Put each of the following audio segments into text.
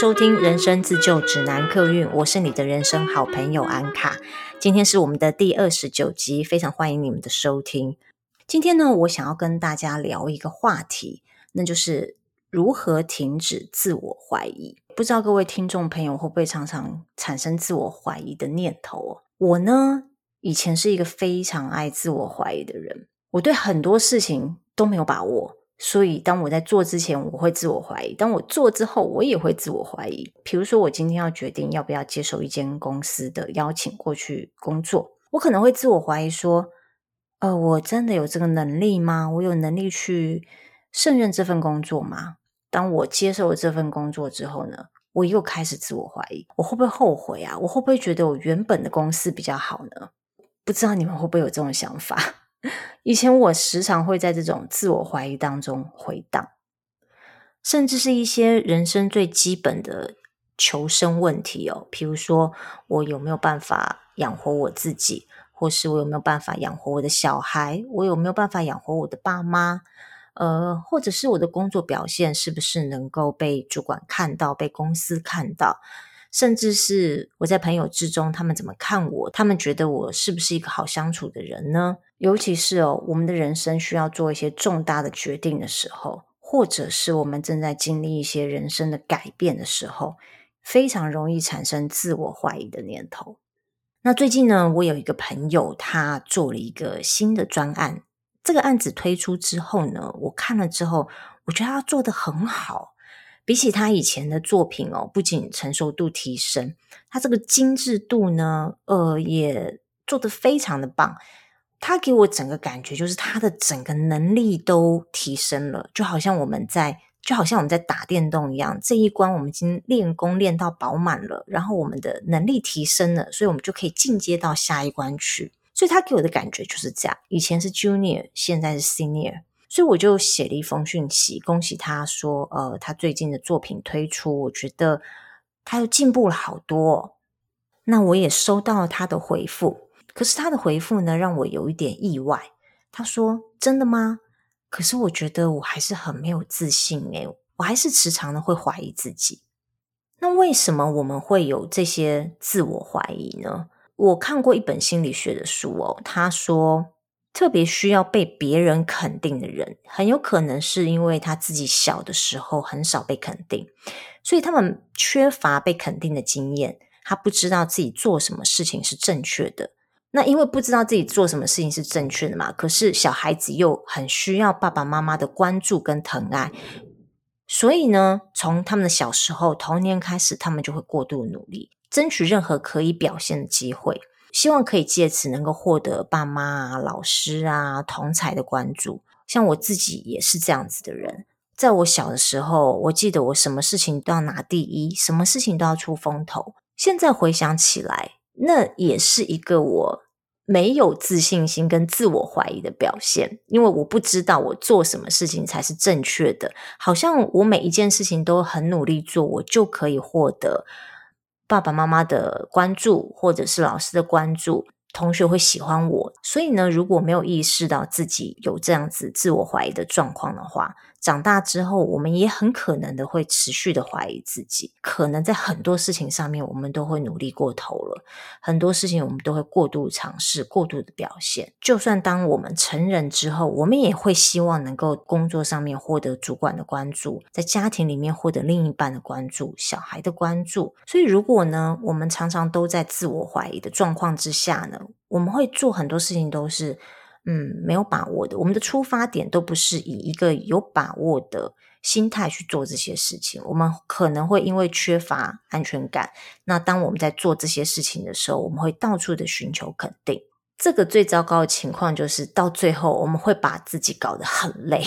收听《人生自救指南》客运，我是你的人生好朋友安卡。今天是我们的第二十九集，非常欢迎你们的收听。今天呢，我想要跟大家聊一个话题，那就是如何停止自我怀疑。不知道各位听众朋友会不会常常产生自我怀疑的念头？我呢，以前是一个非常爱自我怀疑的人，我对很多事情都没有把握。所以，当我在做之前，我会自我怀疑；当我做之后，我也会自我怀疑。比如说，我今天要决定要不要接受一间公司的邀请过去工作，我可能会自我怀疑说：“呃，我真的有这个能力吗？我有能力去胜任这份工作吗？”当我接受了这份工作之后呢，我又开始自我怀疑：我会不会后悔啊？我会不会觉得我原本的公司比较好呢？不知道你们会不会有这种想法？以前我时常会在这种自我怀疑当中回荡，甚至是一些人生最基本的求生问题哦，譬如说我有没有办法养活我自己，或是我有没有办法养活我的小孩，我有没有办法养活我的爸妈，呃，或者是我的工作表现是不是能够被主管看到，被公司看到。甚至是我在朋友之中，他们怎么看我？他们觉得我是不是一个好相处的人呢？尤其是哦，我们的人生需要做一些重大的决定的时候，或者是我们正在经历一些人生的改变的时候，非常容易产生自我怀疑的念头。那最近呢，我有一个朋友，他做了一个新的专案。这个案子推出之后呢，我看了之后，我觉得他做得很好。比起他以前的作品哦，不仅成熟度提升，他这个精致度呢，呃，也做得非常的棒。他给我整个感觉就是他的整个能力都提升了，就好像我们在，就好像我们在打电动一样，这一关我们已经练功练到饱满了，然后我们的能力提升了，所以我们就可以进阶到下一关去。所以他给我的感觉就是这样，以前是 Junior，现在是 Senior。所以我就写了一封讯息，恭喜他说，呃，他最近的作品推出，我觉得他又进步了好多。那我也收到了他的回复，可是他的回复呢，让我有一点意外。他说：“真的吗？可是我觉得我还是很没有自信诶，我还是时常的会怀疑自己。那为什么我们会有这些自我怀疑呢？我看过一本心理学的书哦，他说。”特别需要被别人肯定的人，很有可能是因为他自己小的时候很少被肯定，所以他们缺乏被肯定的经验。他不知道自己做什么事情是正确的。那因为不知道自己做什么事情是正确的嘛，可是小孩子又很需要爸爸妈妈的关注跟疼爱，所以呢，从他们的小时候童年开始，他们就会过度努力，争取任何可以表现的机会。希望可以借此能够获得爸妈啊、老师啊、同侪的关注。像我自己也是这样子的人。在我小的时候，我记得我什么事情都要拿第一，什么事情都要出风头。现在回想起来，那也是一个我没有自信心跟自我怀疑的表现，因为我不知道我做什么事情才是正确的。好像我每一件事情都很努力做，我就可以获得。爸爸妈妈的关注，或者是老师的关注，同学会喜欢我。所以呢，如果没有意识到自己有这样子自我怀疑的状况的话，长大之后，我们也很可能的会持续的怀疑自己，可能在很多事情上面，我们都会努力过头了，很多事情我们都会过度尝试、过度的表现。就算当我们成人之后，我们也会希望能够工作上面获得主管的关注，在家庭里面获得另一半的关注、小孩的关注。所以，如果呢，我们常常都在自我怀疑的状况之下呢，我们会做很多事情都是。嗯，没有把握的，我们的出发点都不是以一个有把握的心态去做这些事情。我们可能会因为缺乏安全感，那当我们在做这些事情的时候，我们会到处的寻求肯定。这个最糟糕的情况就是到最后我们会把自己搞得很累。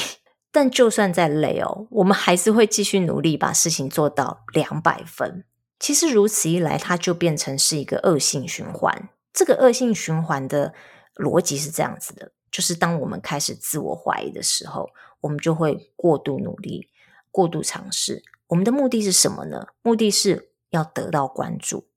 但就算再累哦，我们还是会继续努力把事情做到两百分。其实如此一来，它就变成是一个恶性循环。这个恶性循环的。逻辑是这样子的，就是当我们开始自我怀疑的时候，我们就会过度努力、过度尝试。我们的目的是什么呢？目的是要得到关注，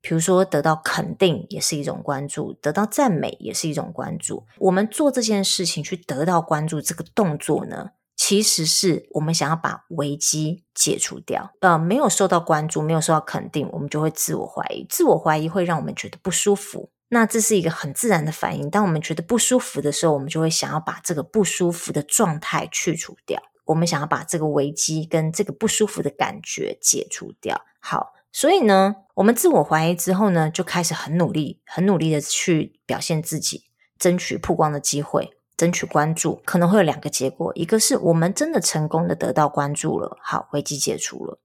比如说得到肯定也是一种关注，得到赞美也是一种关注。我们做这件事情去得到关注，这个动作呢，其实是我们想要把危机解除掉。呃，没有受到关注，没有受到肯定，我们就会自我怀疑。自我怀疑会让我们觉得不舒服。那这是一个很自然的反应。当我们觉得不舒服的时候，我们就会想要把这个不舒服的状态去除掉。我们想要把这个危机跟这个不舒服的感觉解除掉。好，所以呢，我们自我怀疑之后呢，就开始很努力、很努力的去表现自己，争取曝光的机会。争取关注可能会有两个结果，一个是我们真的成功的得到关注了，好，危机解除了。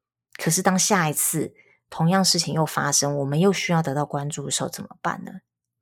可是当下一次同样事情又发生，我们又需要得到关注的时候怎么办呢？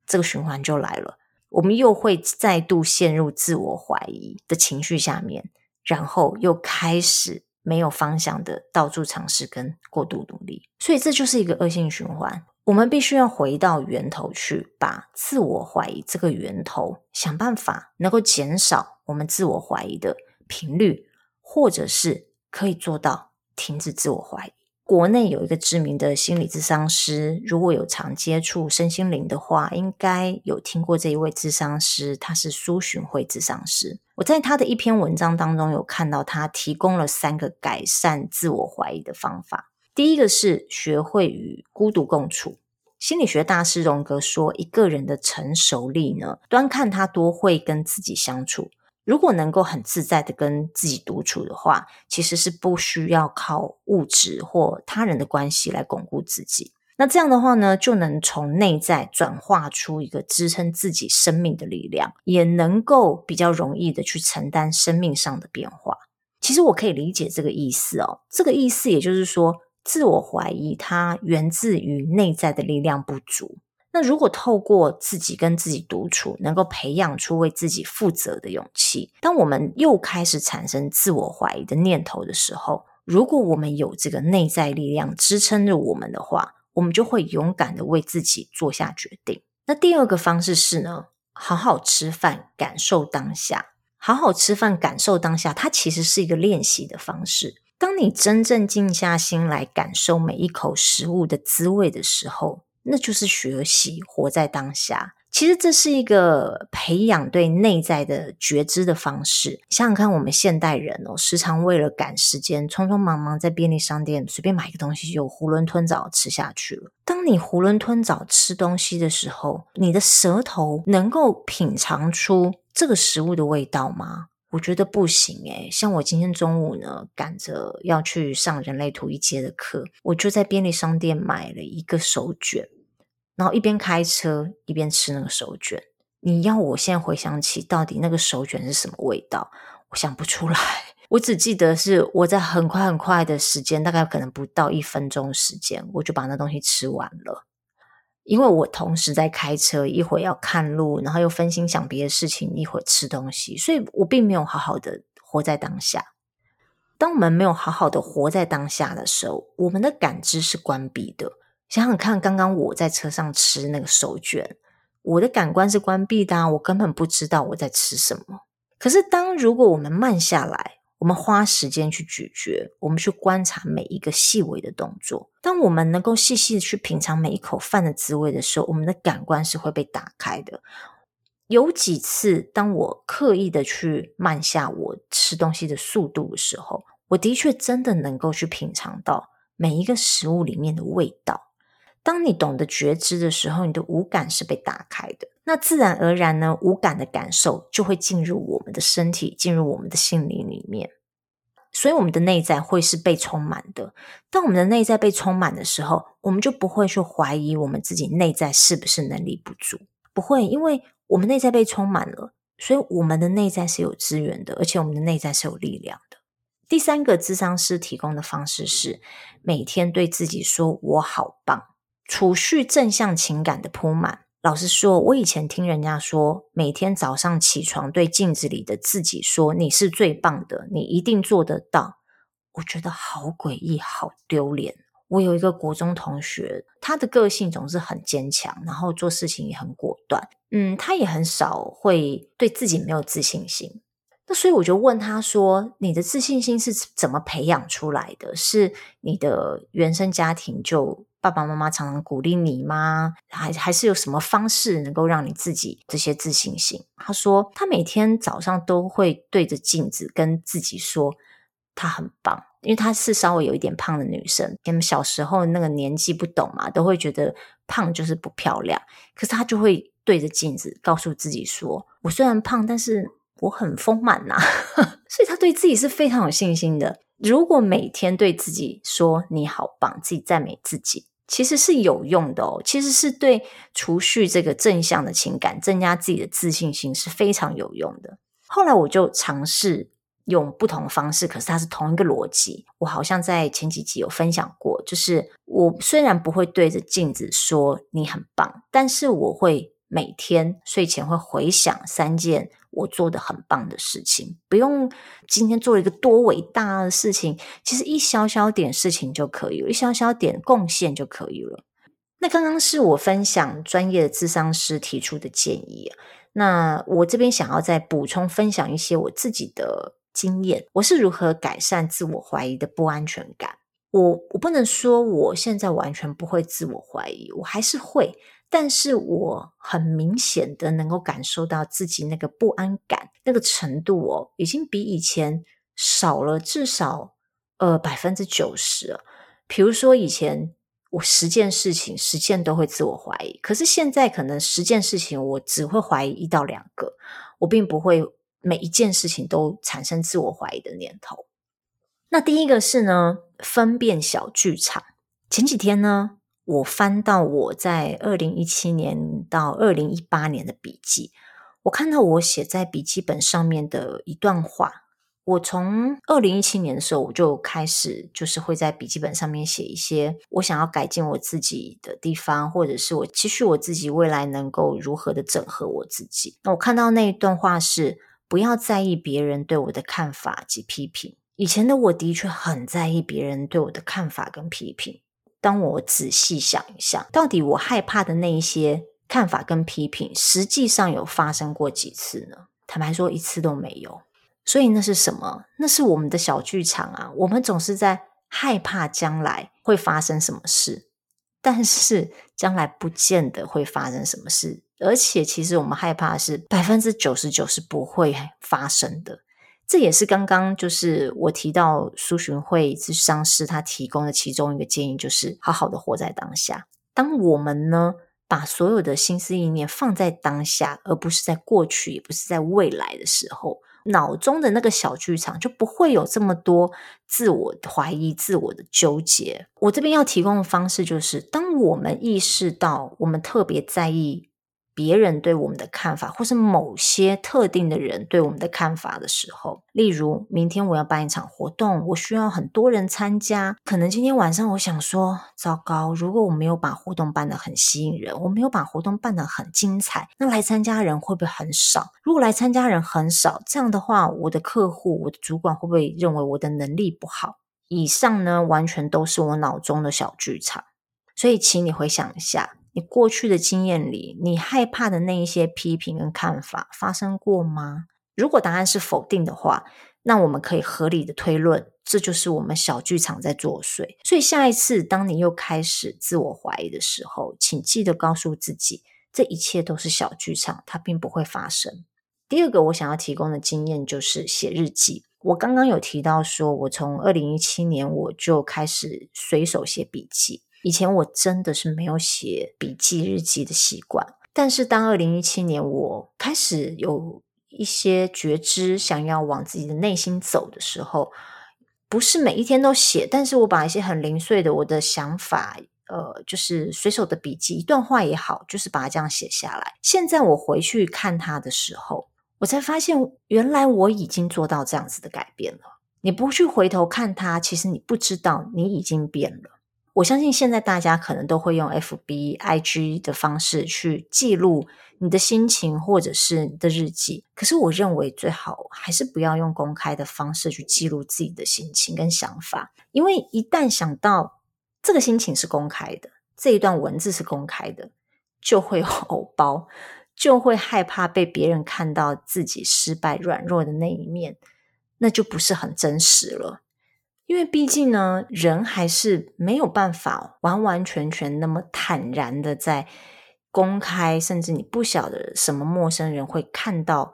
这个循环就来了，我们又会再度陷入自我怀疑的情绪下面，然后又开始没有方向的到处尝试跟过度努力，所以这就是一个恶性循环。我们必须要回到源头去，把自我怀疑这个源头想办法能够减少我们自我怀疑的频率，或者是可以做到停止自我怀疑。国内有一个知名的心理咨商师，如果有常接触身心灵的话，应该有听过这一位咨商师，他是苏洵慧咨商师。我在他的一篇文章当中有看到，他提供了三个改善自我怀疑的方法。第一个是学会与孤独共处。心理学大师荣格说，一个人的成熟力呢，端看他多会跟自己相处。如果能够很自在的跟自己独处的话，其实是不需要靠物质或他人的关系来巩固自己。那这样的话呢，就能从内在转化出一个支撑自己生命的力量，也能够比较容易的去承担生命上的变化。其实我可以理解这个意思哦，这个意思也就是说，自我怀疑它源自于内在的力量不足。那如果透过自己跟自己独处，能够培养出为自己负责的勇气，当我们又开始产生自我怀疑的念头的时候，如果我们有这个内在力量支撑着我们的话，我们就会勇敢的为自己做下决定。那第二个方式是呢，好好吃饭，感受当下。好好吃饭，感受当下，它其实是一个练习的方式。当你真正静下心来感受每一口食物的滋味的时候，那就是学习活在当下。其实这是一个培养对内在的觉知的方式。想想看，我们现代人哦，时常为了赶时间，匆匆忙忙在便利商店随便买个东西就囫囵吞枣吃下去了。当你囫囵吞枣吃东西的时候，你的舌头能够品尝出这个食物的味道吗？我觉得不行诶。像我今天中午呢，赶着要去上人类图一阶的课，我就在便利商店买了一个手卷。然后一边开车一边吃那个手卷，你要我现在回想起到底那个手卷是什么味道，我想不出来。我只记得是我在很快很快的时间，大概可能不到一分钟时间，我就把那东西吃完了。因为我同时在开车，一会要看路，然后又分心想别的事情，一会吃东西，所以我并没有好好的活在当下。当我们没有好好的活在当下的时候，我们的感知是关闭的。想想看，刚刚我在车上吃那个手卷，我的感官是关闭的，我根本不知道我在吃什么。可是，当如果我们慢下来，我们花时间去咀嚼，我们去观察每一个细微的动作，当我们能够细细的去品尝每一口饭的滋味的时候，我们的感官是会被打开的。有几次，当我刻意的去慢下我吃东西的速度的时候，我的确真的能够去品尝到每一个食物里面的味道。当你懂得觉知的时候，你的五感是被打开的，那自然而然呢，五感的感受就会进入我们的身体，进入我们的心灵里面，所以我们的内在会是被充满的。当我们的内在被充满的时候，我们就不会去怀疑我们自己内在是不是能力不足，不会，因为我们内在被充满了，所以我们的内在是有资源的，而且我们的内在是有力量的。第三个智商师提供的方式是每天对自己说：“我好棒。”储蓄正向情感的铺满。老实说，我以前听人家说，每天早上起床对镜子里的自己说：“你是最棒的，你一定做得到。”我觉得好诡异，好丢脸。我有一个国中同学，他的个性总是很坚强，然后做事情也很果断。嗯，他也很少会对自己没有自信心。那所以我就问他说：“你的自信心是怎么培养出来的？是你的原生家庭就？”爸爸妈妈常常鼓励你吗？还还是有什么方式能够让你自己这些自信心？他说，他每天早上都会对着镜子跟自己说，他很棒，因为他是稍微有一点胖的女生。他们小时候那个年纪不懂嘛，都会觉得胖就是不漂亮。可是他就会对着镜子告诉自己说，我虽然胖，但是我很丰满呐。所以他对自己是非常有信心的。如果每天对自己说你好棒，自己赞美自己，其实是有用的哦。其实是对储蓄这个正向的情感，增加自己的自信心是非常有用的。后来我就尝试用不同方式，可是它是同一个逻辑。我好像在前几集有分享过，就是我虽然不会对着镜子说你很棒，但是我会每天睡前会回想三件。我做的很棒的事情，不用今天做了一个多伟大的事情，其实一小小点事情就可以了，一小小点贡献就可以了。那刚刚是我分享专业的智商师提出的建议，那我这边想要再补充分享一些我自己的经验，我是如何改善自我怀疑的不安全感。我我不能说我现在完全不会自我怀疑，我还是会。但是我很明显的能够感受到自己那个不安感那个程度哦，已经比以前少了至少呃百分之九十了。比如说以前我十件事情十件都会自我怀疑，可是现在可能十件事情我只会怀疑一到两个，我并不会每一件事情都产生自我怀疑的念头。那第一个是呢，分辨小剧场。前几天呢。我翻到我在二零一七年到二零一八年的笔记，我看到我写在笔记本上面的一段话。我从二零一七年的时候，我就开始就是会在笔记本上面写一些我想要改进我自己的地方，或者是我期许我自己未来能够如何的整合我自己。那我看到那一段话是：不要在意别人对我的看法及批评。以前的我的确很在意别人对我的看法跟批评。当我仔细想一想，到底我害怕的那一些看法跟批评，实际上有发生过几次呢？坦白说，一次都没有。所以那是什么？那是我们的小剧场啊！我们总是在害怕将来会发生什么事，但是将来不见得会发生什么事，而且其实我们害怕的是百分之九十九是不会发生的。这也是刚刚就是我提到苏洵慧咨商师他提供的其中一个建议，就是好好的活在当下。当我们呢，把所有的心思意念放在当下，而不是在过去，也不是在未来的时候，脑中的那个小剧场就不会有这么多自我怀疑、自我的纠结。我这边要提供的方式就是，当我们意识到我们特别在意。别人对我们的看法，或是某些特定的人对我们的看法的时候，例如明天我要办一场活动，我需要很多人参加。可能今天晚上我想说，糟糕，如果我没有把活动办得很吸引人，我没有把活动办得很精彩，那来参加人会不会很少？如果来参加人很少，这样的话，我的客户、我的主管会不会认为我的能力不好？以上呢，完全都是我脑中的小剧场。所以，请你回想一下。你过去的经验里，你害怕的那一些批评跟看法发生过吗？如果答案是否定的话，那我们可以合理的推论，这就是我们小剧场在作祟。所以下一次当你又开始自我怀疑的时候，请记得告诉自己，这一切都是小剧场，它并不会发生。第二个我想要提供的经验就是写日记。我刚刚有提到说，我从二零一七年我就开始随手写笔记。以前我真的是没有写笔记日记的习惯，但是当二零一七年我开始有一些觉知，想要往自己的内心走的时候，不是每一天都写，但是我把一些很零碎的我的想法，呃，就是随手的笔记，一段话也好，就是把它这样写下来。现在我回去看它的时候，我才发现原来我已经做到这样子的改变了。你不去回头看它，其实你不知道你已经变了。我相信现在大家可能都会用 FB、IG 的方式去记录你的心情，或者是你的日记。可是我认为最好还是不要用公开的方式去记录自己的心情跟想法，因为一旦想到这个心情是公开的，这一段文字是公开的，就会有偶包，就会害怕被别人看到自己失败、软弱的那一面，那就不是很真实了。因为毕竟呢，人还是没有办法完完全全那么坦然的在公开，甚至你不晓得什么陌生人会看到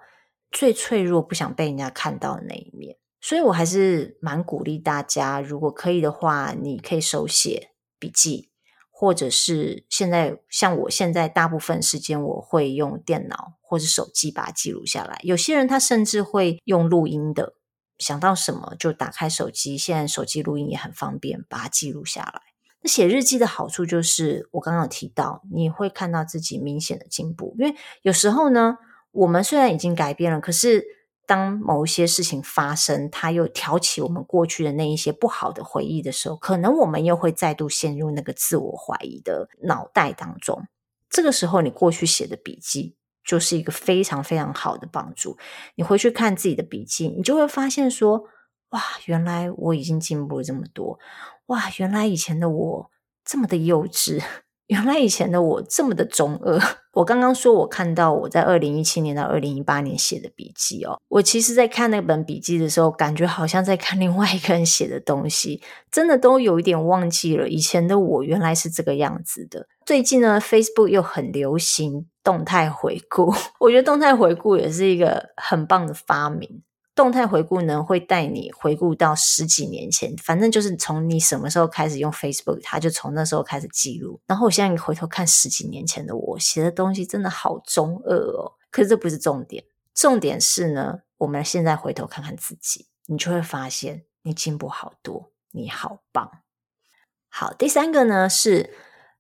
最脆弱、不想被人家看到的那一面。所以我还是蛮鼓励大家，如果可以的话，你可以手写笔记，或者是现在像我现在大部分时间我会用电脑或者手机把它记录下来。有些人他甚至会用录音的。想到什么就打开手机，现在手机录音也很方便，把它记录下来。那写日记的好处就是，我刚刚有提到，你会看到自己明显的进步。因为有时候呢，我们虽然已经改变了，可是当某一些事情发生，它又挑起我们过去的那一些不好的回忆的时候，可能我们又会再度陷入那个自我怀疑的脑袋当中。这个时候，你过去写的笔记。就是一个非常非常好的帮助。你回去看自己的笔记，你就会发现说：哇，原来我已经进步了这么多！哇，原来以前的我这么的幼稚。原来以前的我这么的中二。我刚刚说，我看到我在二零一七年到二零一八年写的笔记哦，我其实在看那本笔记的时候，感觉好像在看另外一个人写的东西，真的都有一点忘记了以前的我原来是这个样子的。最近呢，Facebook 又很流行动态回顾，我觉得动态回顾也是一个很棒的发明。动态回顾呢，会带你回顾到十几年前，反正就是从你什么时候开始用 Facebook，它就从那时候开始记录。然后我现在回头看十几年前的我写的东西，真的好中二哦。可是这不是重点，重点是呢，我们现在回头看看自己，你就会发现你进步好多，你好棒。好，第三个呢是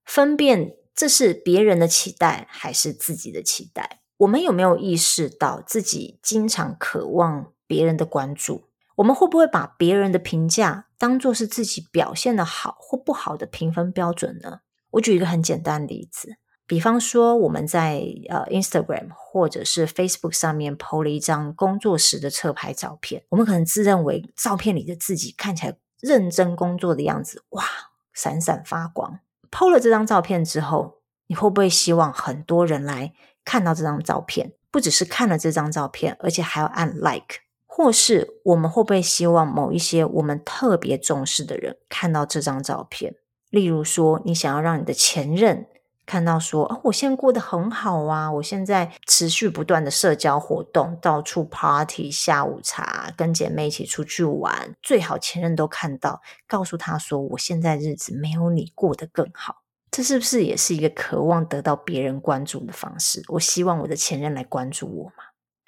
分辨这是别人的期待还是自己的期待。我们有没有意识到自己经常渴望别人的关注，我们会不会把别人的评价当作是自己表现的好或不好的评分标准呢？我举一个很简单的例子，比方说我们在呃 Instagram 或者是 Facebook 上面 PO 了一张工作时的侧拍照片，我们可能自认为照片里的自己看起来认真工作的样子，哇，闪闪发光。PO 了这张照片之后，你会不会希望很多人来看到这张照片？不只是看了这张照片，而且还要按 Like。或是我们会不会希望某一些我们特别重视的人看到这张照片？例如说，你想要让你的前任看到说，哦，我现在过得很好啊，我现在持续不断的社交活动，到处 party、下午茶，跟姐妹一起出去玩，最好前任都看到，告诉他说，我现在日子没有你过得更好。这是不是也是一个渴望得到别人关注的方式？我希望我的前任来关注我嘛。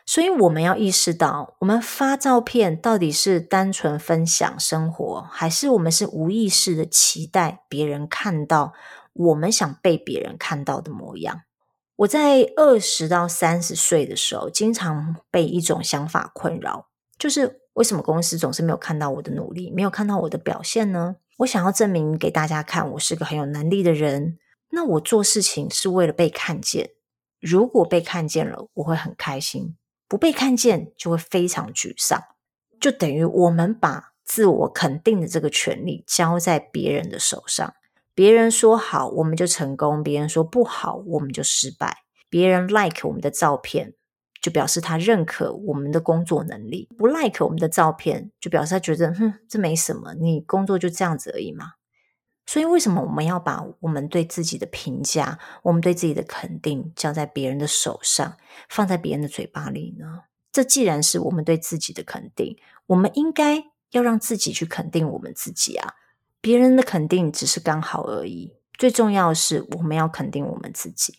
所以我们要意识到，我们发照片到底是单纯分享生活，还是我们是无意识的期待别人看到我们想被别人看到的模样？我在二十到三十岁的时候，经常被一种想法困扰，就是为什么公司总是没有看到我的努力，没有看到我的表现呢？我想要证明给大家看，我是个很有能力的人。那我做事情是为了被看见，如果被看见了，我会很开心。不被看见就会非常沮丧，就等于我们把自我肯定的这个权利交在别人的手上。别人说好，我们就成功；别人说不好，我们就失败。别人 like 我们的照片，就表示他认可我们的工作能力；不 like 我们的照片，就表示他觉得，哼，这没什么，你工作就这样子而已嘛。所以，为什么我们要把我们对自己的评价、我们对自己的肯定交在别人的手上，放在别人的嘴巴里呢？这既然是我们对自己的肯定，我们应该要让自己去肯定我们自己啊！别人的肯定只是刚好而已，最重要的是我们要肯定我们自己。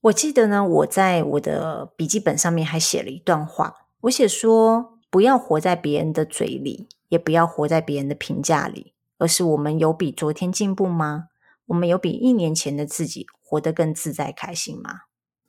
我记得呢，我在我的笔记本上面还写了一段话，我写说：不要活在别人的嘴里，也不要活在别人的评价里。而是我们有比昨天进步吗？我们有比一年前的自己活得更自在开心吗？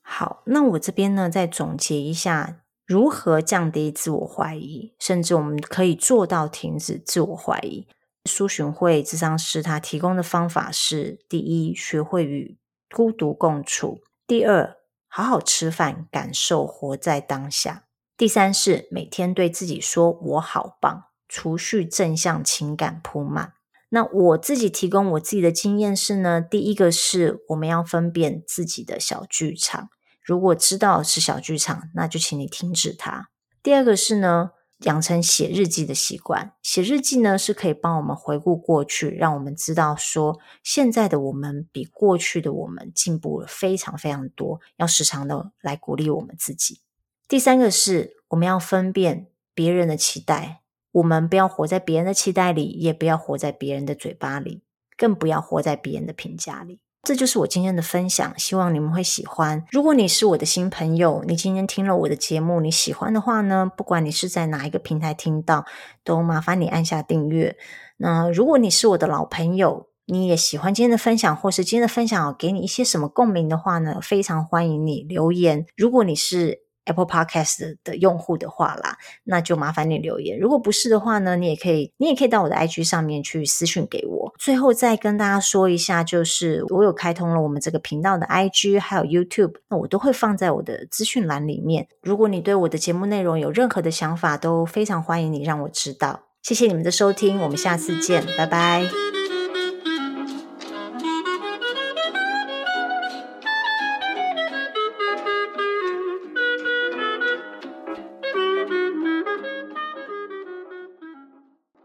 好，那我这边呢，再总结一下如何降低自我怀疑，甚至我们可以做到停止自我怀疑。苏洵慧咨商师他提供的方法是：第一，学会与孤独共处；第二，好好吃饭，感受活在当下；第三是每天对自己说“我好棒”，储蓄正向情感铺满。那我自己提供我自己的经验是呢，第一个是我们要分辨自己的小剧场，如果知道是小剧场，那就请你停止它。第二个是呢，养成写日记的习惯。写日记呢，是可以帮我们回顾过去，让我们知道说，现在的我们比过去的我们进步了非常非常多。要时常的来鼓励我们自己。第三个是，我们要分辨别人的期待，我们不要活在别人的期待里，也不要活在别人的嘴巴里，更不要活在别人的评价里。这就是我今天的分享，希望你们会喜欢。如果你是我的新朋友，你今天听了我的节目，你喜欢的话呢，不管你是在哪一个平台听到，都麻烦你按下订阅。那如果你是我的老朋友，你也喜欢今天的分享，或是今天的分享给你一些什么共鸣的话呢，非常欢迎你留言。如果你是 Apple Podcast 的用户的话啦，那就麻烦你留言。如果不是的话呢，你也可以，你也可以到我的 IG 上面去私讯给我。最后再跟大家说一下，就是我有开通了我们这个频道的 IG，还有 YouTube，那我都会放在我的资讯栏里面。如果你对我的节目内容有任何的想法，都非常欢迎你让我知道。谢谢你们的收听，我们下次见，拜拜。